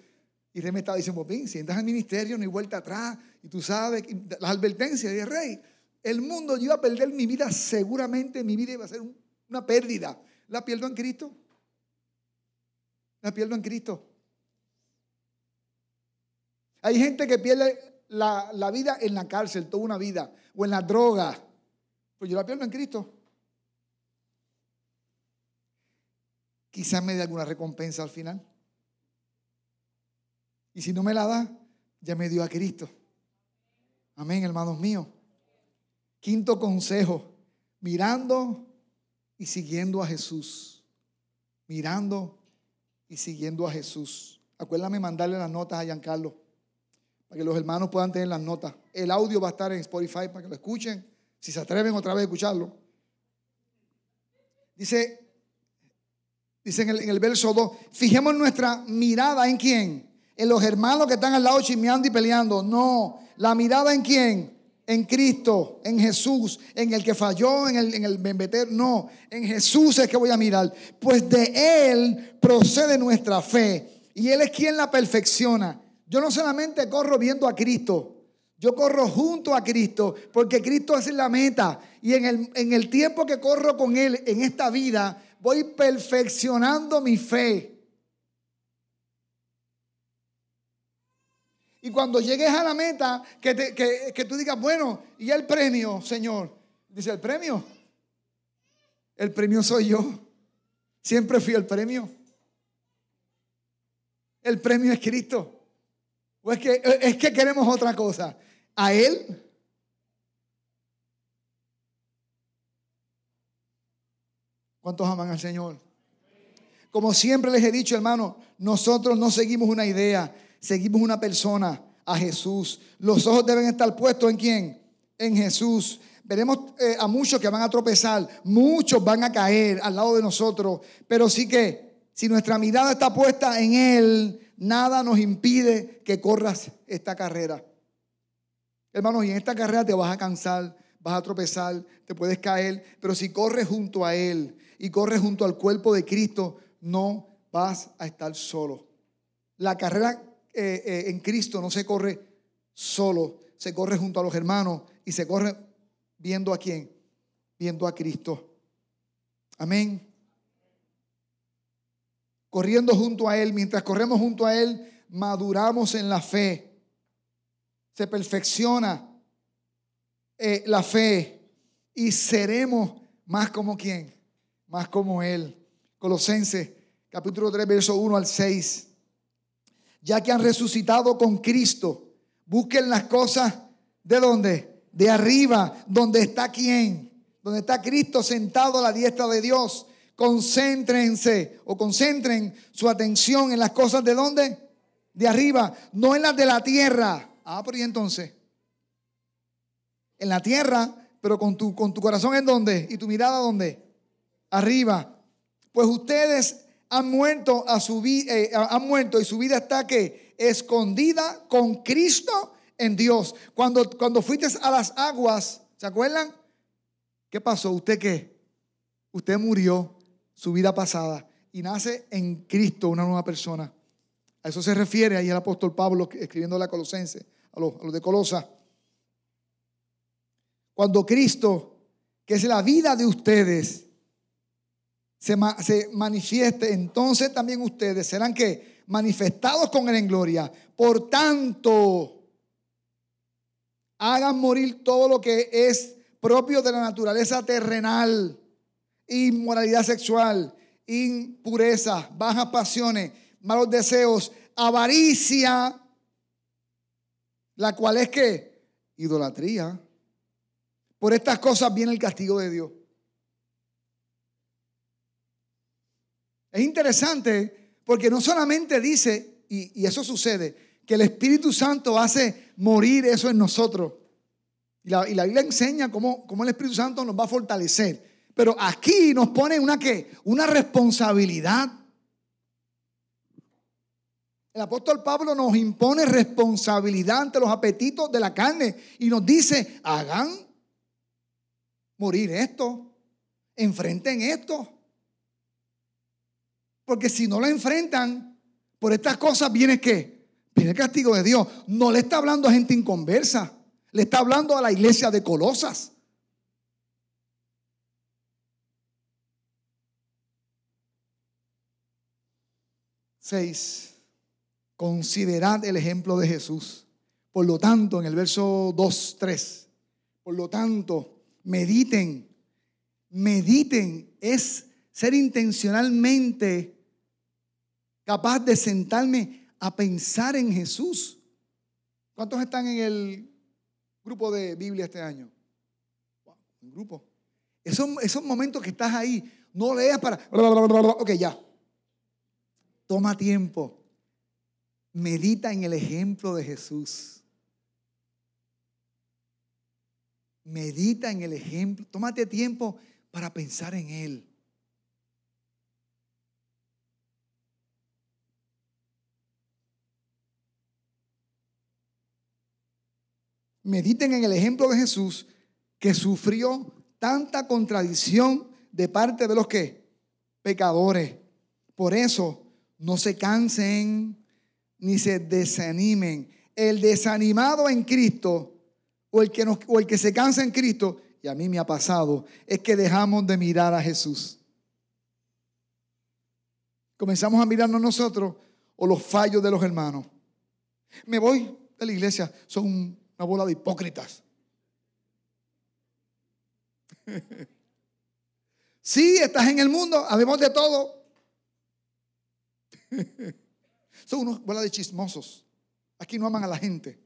A: Y rey me estaba diciendo, si entras al ministerio no hay vuelta atrás. Y tú sabes, las advertencias de rey, el mundo yo iba a perder mi vida, seguramente mi vida iba a ser una pérdida. La pierdo en Cristo. La pierdo en Cristo. Hay gente que pierde la, vida en la cárcel, toda una vida, o en la droga. Pues yo la pierdo en Cristo. Quizás me dé alguna recompensa al final. Y si no me la da, ya me dio a Cristo. Amén, hermanos míos. Quinto consejo, mirando y siguiendo a Jesús. Mirando y siguiendo a Jesús. Acuérdame mandarle las notas a Giancarlo para que los hermanos puedan tener las notas. El audio va a estar en Spotify para que lo escuchen, si se atreven otra vez a escucharlo. Dice, dice en el, en el verso 2, fijemos nuestra mirada en quién, en los hermanos que están al lado chismeando y peleando. No, la mirada en quién, en Cristo, en Jesús, en el que falló, en el, en el No, en Jesús es que voy a mirar. Pues de Él procede nuestra fe. Y Él es quien la perfecciona. Yo no solamente corro viendo a Cristo, yo corro junto a Cristo, porque Cristo es la meta. Y en el, en el tiempo que corro con Él en esta vida, voy perfeccionando mi fe. Y cuando llegues a la meta, que, que, tú digas, bueno, ¿y el premio, Señor? Dice, ¿el premio? El premio soy yo. Siempre fui el premio. El premio es Cristo. ¿O es que, es que queremos otra cosa? ¿A Él? ¿Cuántos aman al Señor? Como siempre les he dicho, hermano, nosotros no seguimos una idea seguimos una persona, a Jesús. Los ojos deben estar puestos en quién? En Jesús. Veremos eh, a muchos que van a tropezar, muchos van a caer al lado de nosotros, pero sí que si nuestra mirada está puesta en Él, nada nos impide que corras esta carrera. Hermanos, y en esta carrera te vas a cansar, vas a tropezar, te puedes caer, pero si corres junto a Él y corres junto al cuerpo de Cristo, no vas a estar solo. La carrera eh, eh, en Cristo no se corre solo, se corre junto a los hermanos y se corre viendo a quién, viendo a Cristo. Amén. Corriendo junto a Él, mientras corremos junto a Él, maduramos en la fe. Se perfecciona eh, la fe y seremos más como quién, más como Él. Colosenses capítulo 3, verso 1 al 6 ya que han resucitado con Cristo. Busquen las cosas de dónde? De arriba, donde está quién? Donde está Cristo sentado a la diestra de Dios. Concéntrense o concentren su atención en las cosas de dónde? De arriba, no en las de la tierra. Ah, pero ¿y entonces? En la tierra, pero con tu, con tu corazón en dónde? ¿Y tu mirada dónde? Arriba. Pues ustedes han muerto, a su eh, han muerto y su vida está que escondida con Cristo en Dios. Cuando, cuando fuiste a las aguas, ¿se acuerdan? ¿Qué pasó? ¿Usted qué? Usted murió su vida pasada y nace en Cristo una nueva persona. A eso se refiere ahí el apóstol Pablo escribiendo a la Colosense, a los, de Colosa. Cuando Cristo, que es la vida de ustedes, se, manifieste, entonces también ustedes serán que manifestados con él en gloria. Por tanto, hagan morir todo lo que es propio de la naturaleza terrenal, inmoralidad sexual, impureza, bajas pasiones, malos deseos, avaricia, la cual es que idolatría. Por estas cosas viene el castigo de Dios. Es interesante porque no solamente dice, y, eso sucede, que el Espíritu Santo hace morir eso en nosotros. Y la, y la Biblia enseña cómo, cómo, el Espíritu Santo nos va a fortalecer. Pero aquí nos pone una, una responsabilidad. El apóstol Pablo nos impone responsabilidad ante los apetitos de la carne y nos dice, hagan morir esto, enfrenten esto. Porque si no lo enfrentan, por estas cosas viene qué? Viene el castigo de Dios. No le está hablando a gente inconversa. Le está hablando a la iglesia de Colosas. Seis. Considerad el ejemplo de Jesús. Por lo tanto, en el verso 2, 3. Por lo tanto, mediten. Mediten es ser intencionalmente capaz de sentarme a pensar en Jesús. ¿Cuántos están en el grupo de Biblia este año? un grupo. Esos, esos momentos que estás ahí, no leas para... Ok, ya. Toma tiempo. Medita en el ejemplo de Jesús. Medita en el ejemplo. Tómate tiempo para pensar en Él. Mediten en el ejemplo de Jesús que sufrió tanta contradicción de parte de los que pecadores. Por eso no se cansen ni se desanimen. El desanimado en Cristo o el que, o el que se cansa en Cristo, y a mí me ha pasado, es que dejamos de mirar a Jesús. Comenzamos a mirarnos nosotros o los fallos de los hermanos. Me voy de la iglesia, son una bola de hipócritas. Sí, estás en el mundo, habemos de todo. Son unos bola de chismosos. Aquí no aman a la gente.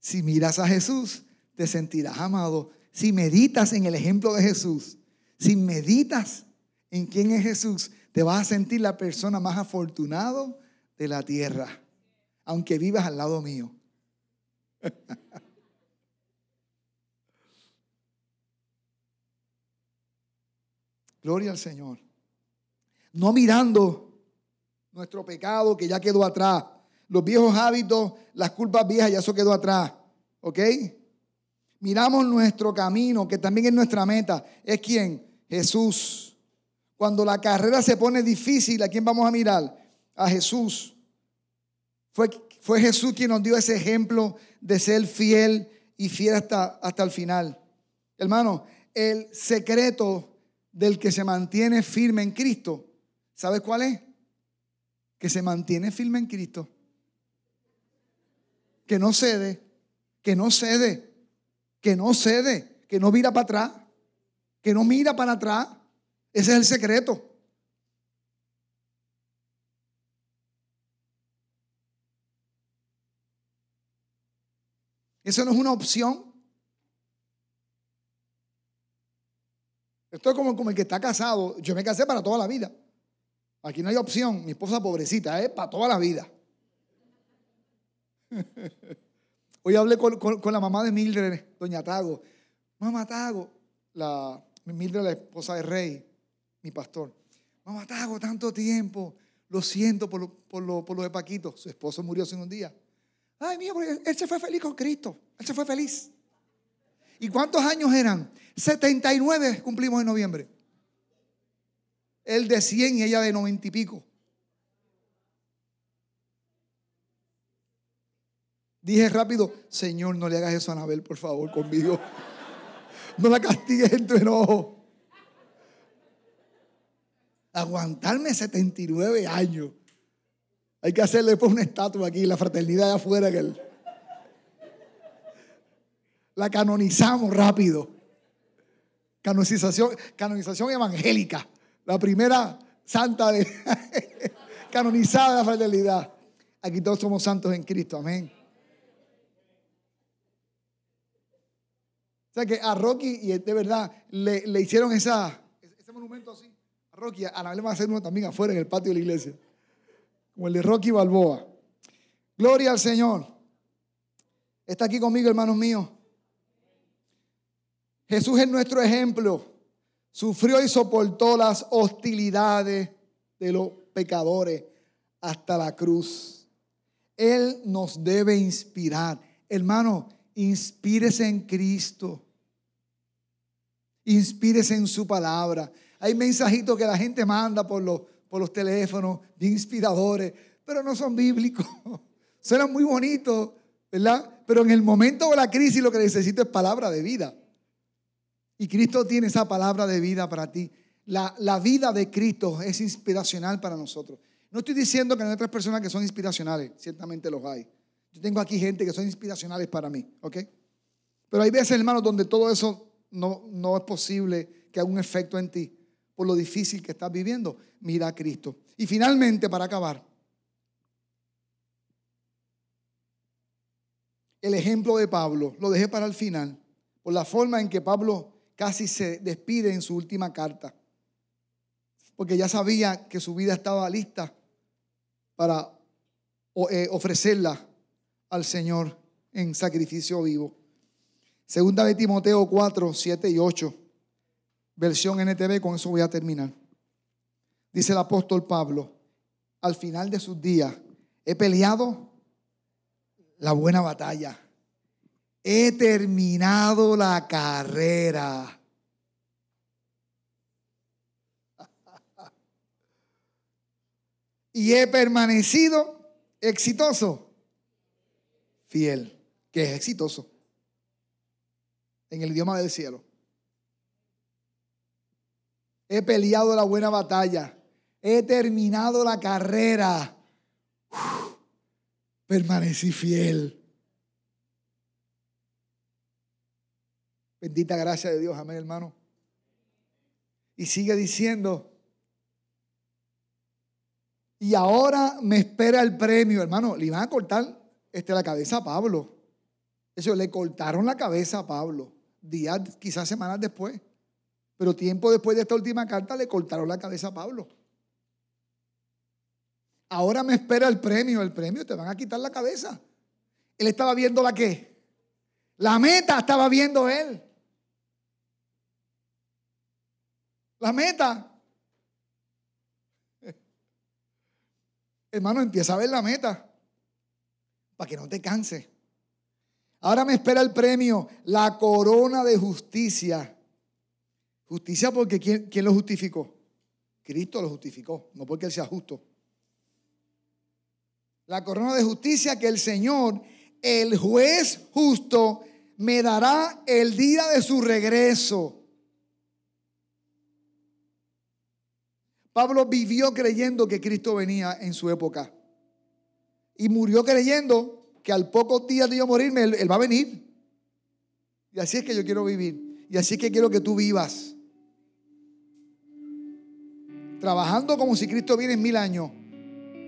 A: Si miras a Jesús, te sentirás amado. Si meditas en el ejemplo de Jesús, si meditas en quién es Jesús, te vas a sentir la persona más afortunada de la tierra, aunque vivas al lado mío. Gloria al Señor. No mirando nuestro pecado que ya quedó atrás. Los viejos hábitos, las culpas viejas, ya eso quedó atrás. ¿Ok? Miramos nuestro camino, que también es nuestra meta. ¿Es quién? Jesús. Cuando la carrera se pone difícil, ¿a quién vamos a mirar? A Jesús. Fue, fue Jesús quien nos dio ese ejemplo de ser fiel y fiel hasta, hasta el final. Hermano, el secreto del que se mantiene firme en Cristo, ¿sabes cuál es? Que se mantiene firme en Cristo. Que no cede, que no cede, que no cede, que no mira para atrás, que no mira para atrás. Ese es el secreto. Eso no es una opción. Esto es como, como el que está casado. Yo me casé para toda la vida. Aquí no hay opción. Mi esposa pobrecita, es para toda la vida. Hoy hablé con, la mamá de Mildred, doña Tago. Mamá Tago, la, Mildred, la esposa de Rey, mi pastor. Mamá Tago, tanto tiempo. Lo siento por lo, por de Paquito. Su esposo murió hace un día. Ay, mío, él se fue feliz con Cristo. Él se fue feliz. ¿Y cuántos años eran? 79 cumplimos en noviembre. Él de 100 y ella de 90 y pico. Dije rápido, Señor, no le hagas eso a Anabel, por favor, conmigo. No la castigues en tu enojo. Aguantarme 79 años. Hay que hacerle por una estatua aquí, la fraternidad de afuera. Que La canonizamos rápido. Canonización, canonización evangélica. La primera santa canonizada de la fraternidad. Aquí todos somos santos en Cristo. Amén. O sea que a Rocky, y de verdad, le, le hicieron esa, ese monumento así. A Rocky, a le va a hacer uno también afuera en el patio de la iglesia como el de Rocky Balboa. Gloria al Señor. Está aquí conmigo, hermanos míos. Jesús es nuestro ejemplo. Sufrió y soportó las hostilidades de los pecadores hasta la cruz. Él nos debe inspirar. Hermano, inspírese en Cristo. Inspírese en su palabra. Hay mensajitos que la gente manda por los por los teléfonos, bien inspiradores. pero no son bíblicos. Suenan muy bonitos, ¿verdad? Pero en el momento de la crisis lo que necesito es palabra de vida. Y Cristo tiene esa palabra de vida para ti. La, la, vida de Cristo es inspiracional para nosotros. No estoy diciendo que no hay otras personas que son inspiracionales, ciertamente los hay. Yo tengo aquí gente que son inspiracionales para mí, ¿ok? Pero hay veces, hermanos, donde todo eso no, no es posible que haga un efecto en ti por lo difícil que estás viviendo. Mira a Cristo. Y finalmente, para acabar, el ejemplo de Pablo, lo dejé para el final, por la forma en que Pablo casi se despide en su última carta, porque ya sabía que su vida estaba lista para eh, ofrecerla al Señor en sacrificio vivo. Segunda de Timoteo 4, 7 y 8, versión NTV, con eso voy a terminar. Dice el apóstol Pablo, al final de sus días, he peleado la buena batalla. He terminado la carrera. y he permanecido exitoso, fiel, que es exitoso en el idioma del cielo. He peleado la buena batalla, he terminado la carrera, permanecí fiel. Bendita gracia de Dios, amén hermano. Y sigue diciendo, y ahora me espera el premio, hermano. Le iban a cortar este, la cabeza a Pablo. Eso, le cortaron la cabeza a Pablo. Días, quizás semanas después. Pero tiempo después de esta última carta le cortaron la cabeza a Pablo. Ahora me espera el premio. El premio te van a quitar la cabeza. Él estaba viendo la qué. La meta estaba viendo él. La meta. Hermano, empieza a ver la meta para que no te canse. Ahora me espera el premio, la corona de justicia. Justicia porque ¿quién, ¿quién, lo justificó? Cristo lo justificó, no porque Él sea justo. La corona de justicia que el Señor, el juez justo, me dará el día de su regreso. Pablo vivió creyendo que Cristo venía en su época. Y murió creyendo que al pocos días de yo morirme, él, va a venir. Y así es que yo quiero vivir. Y así es que quiero que tú vivas. Trabajando como si Cristo viene en mil años,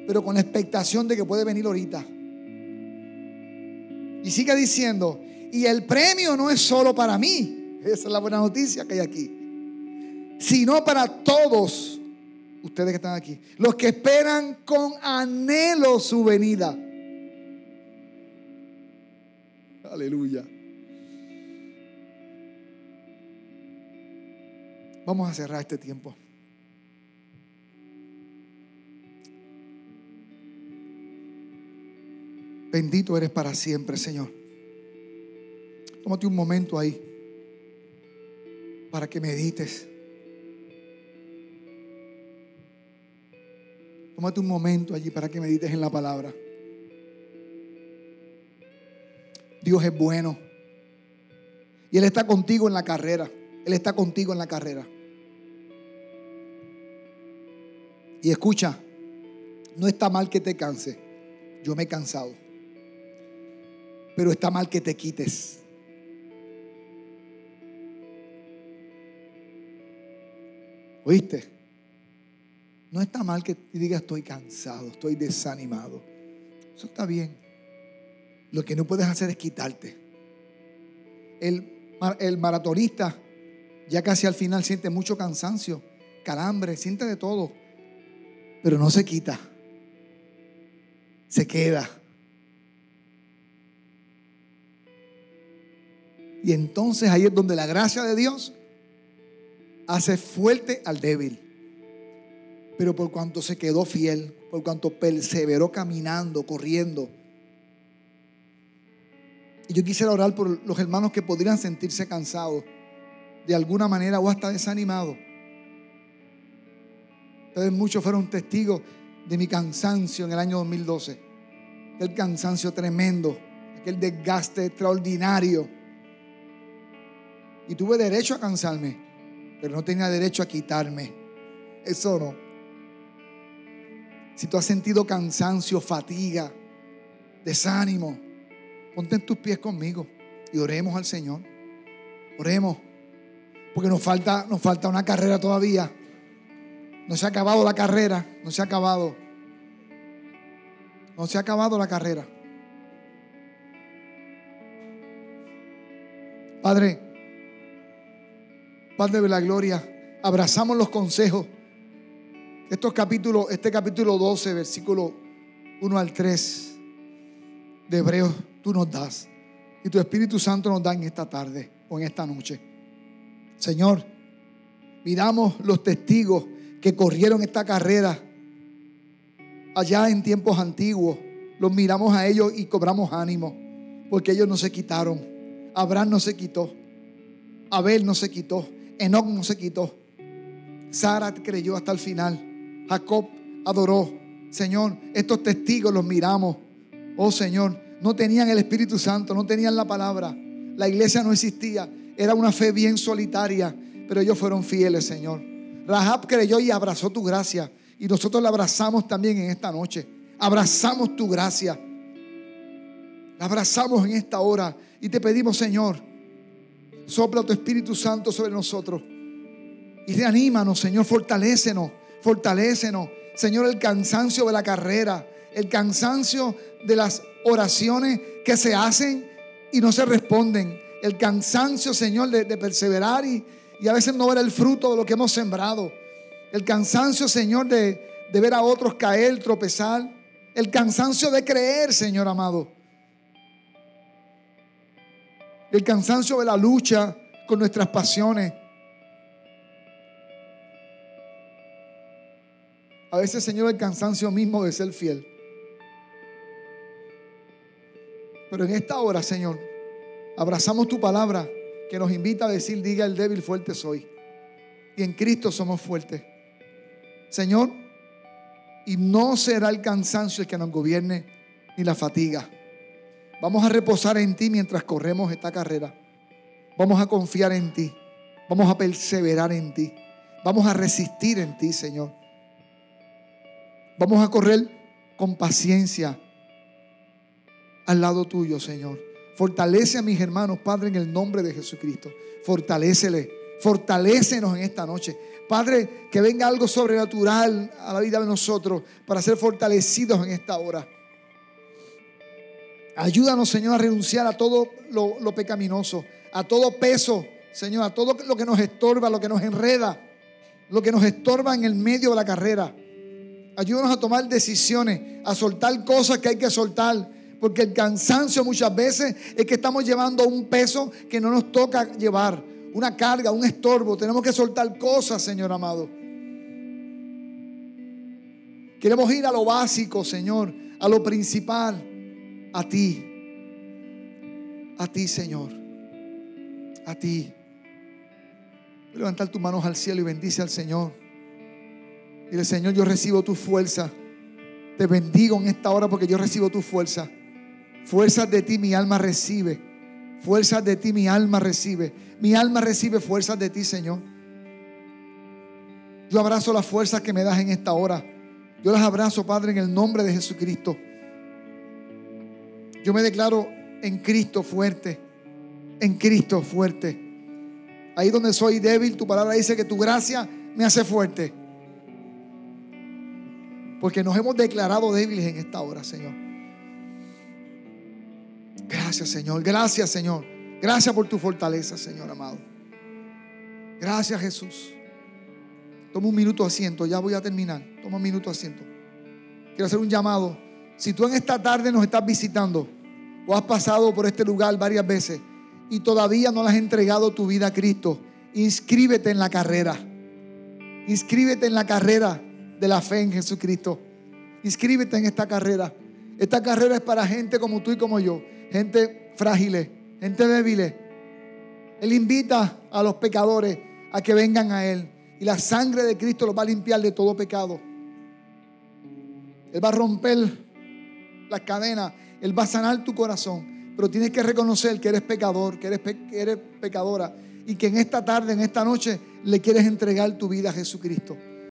A: pero con la expectación de que puede venir ahorita. Y sigue diciendo, y el premio no es solo para mí, esa es la buena noticia que hay aquí, sino para todos ustedes que están aquí, los que esperan con anhelo su venida. Aleluya. Vamos a cerrar este tiempo. Bendito eres para siempre, Señor. Tómate un momento ahí para que medites. Tómate un momento allí para que medites en la palabra. Dios es bueno. Y Él está contigo en la carrera. Él está contigo en la carrera. Y escucha, no está mal que te canse. Yo me he cansado. Pero está mal que te quites. ¿Oíste? No está mal que digas estoy cansado, estoy desanimado. Eso está bien. Lo que no puedes hacer es quitarte. El, el maratonista ya casi al final siente mucho cansancio, calambre, siente de todo, pero no se quita. Se queda. Y entonces ahí es donde la gracia de Dios hace fuerte al débil. Pero por cuanto se quedó fiel, por cuanto perseveró caminando, corriendo. Y yo quisiera orar por los hermanos que podrían sentirse cansados de alguna manera o hasta desanimados. Entonces muchos fueron testigos de mi cansancio en el año 2012. El cansancio tremendo, aquel desgaste extraordinario. Y tuve derecho a cansarme, pero no tenía derecho a quitarme. Eso no. Si tú has sentido cansancio, fatiga, desánimo, ponte en tus pies conmigo y oremos al Señor. Oremos. Porque nos falta, nos falta una carrera todavía. No se ha acabado la carrera. No se ha acabado. No se ha acabado la carrera. Padre, Padre de la gloria, abrazamos los consejos. Estos capítulos, este capítulo 12, versículo 1 al 3 de Hebreos, tú nos das. Y tu Espíritu Santo nos da en esta tarde o en esta noche. Señor, miramos los testigos que corrieron esta carrera allá en tiempos antiguos. Los miramos a ellos y cobramos ánimo, porque ellos no se quitaron. Abraham no se quitó. Abel no se quitó. Enoch no se quitó. Sara creyó hasta el final. Jacob adoró. Señor, estos testigos los miramos. Oh Señor, no tenían el Espíritu Santo, no tenían la palabra. La iglesia no existía. Era una fe bien solitaria, pero ellos fueron fieles, Señor. Rahab creyó y abrazó tu gracia. Y nosotros la abrazamos también en esta noche. Abrazamos tu gracia. La abrazamos en esta hora. Y te pedimos, Señor, sopla tu Espíritu Santo sobre nosotros. Y reanímanos, Señor, fortalécenos, fortalécenos. Señor, el cansancio de la carrera, el cansancio de las oraciones que se hacen y no se responden. El cansancio, Señor, de, perseverar y, y, a veces no ver el fruto de lo que hemos sembrado. El cansancio, Señor, de, de ver a otros caer, tropezar. El cansancio de creer, Señor amado. El cansancio de la lucha con nuestras pasiones. A veces, Señor, el cansancio mismo de ser fiel. Pero en esta hora, Señor, abrazamos tu palabra que nos invita a decir, diga el débil, fuerte soy. Y en Cristo somos fuertes. Señor, y no será el cansancio el que nos gobierne ni la fatiga. Vamos a reposar en ti mientras corremos esta carrera. Vamos a confiar en ti. Vamos a perseverar en ti. Vamos a resistir en ti, Señor. Vamos a correr con paciencia al lado tuyo, Señor. Fortalece a mis hermanos, Padre, en el nombre de Jesucristo. Fortalécele. Fortalécenos en esta noche. Padre, que venga algo sobrenatural a la vida de nosotros para ser fortalecidos en esta hora. Ayúdanos, Señor, a renunciar a todo lo, lo, pecaminoso, a todo peso, Señor, a todo lo que nos estorba, lo que nos enreda, lo que nos estorba en el medio de la carrera. Ayúdanos a tomar decisiones, a soltar cosas que hay que soltar, porque el cansancio muchas veces es que estamos llevando un peso que no nos toca llevar, una carga, un estorbo. Tenemos que soltar cosas, Señor amado. Queremos ir a lo básico, Señor, a lo principal, a ti. A ti, Señor. A ti. Levantar tus manos al cielo y bendice al Señor. Dile, Señor, yo recibo tu fuerza. Te bendigo en esta hora porque yo recibo tu fuerza. Fuerzas de ti mi alma recibe. Fuerzas de ti mi alma recibe. Mi alma recibe fuerzas de ti, Señor. Yo abrazo las fuerzas que me das en esta hora. Yo las abrazo, Padre, en el nombre de Jesucristo. Yo me declaro en Cristo fuerte. En Cristo fuerte. Ahí donde soy débil, tu palabra dice que tu gracia me hace fuerte. Porque nos hemos declarado débiles en esta hora, Señor. Gracias, Señor. Gracias, Señor. Gracias por tu fortaleza, Señor amado. Gracias, Jesús. Toma un minuto asiento, ya voy a terminar. Toma un minuto asiento. Quiero hacer un llamado. Si tú en esta tarde nos estás visitando o has pasado por este lugar varias veces y todavía no le has entregado tu vida a Cristo, inscríbete en la carrera. Inscríbete en la carrera de la fe en Jesucristo. Inscríbete en esta carrera. Esta carrera es para gente como tú y como yo gente frágil, gente débil. Él invita a los pecadores a que vengan a Él. Y la sangre de Cristo los va a limpiar de todo pecado. Él va a romper las cadenas. Él va a sanar tu corazón. Pero tienes que reconocer que eres pecador, que eres, que eres pecadora. Y que en esta tarde, en esta noche, le quieres entregar tu vida a Jesucristo.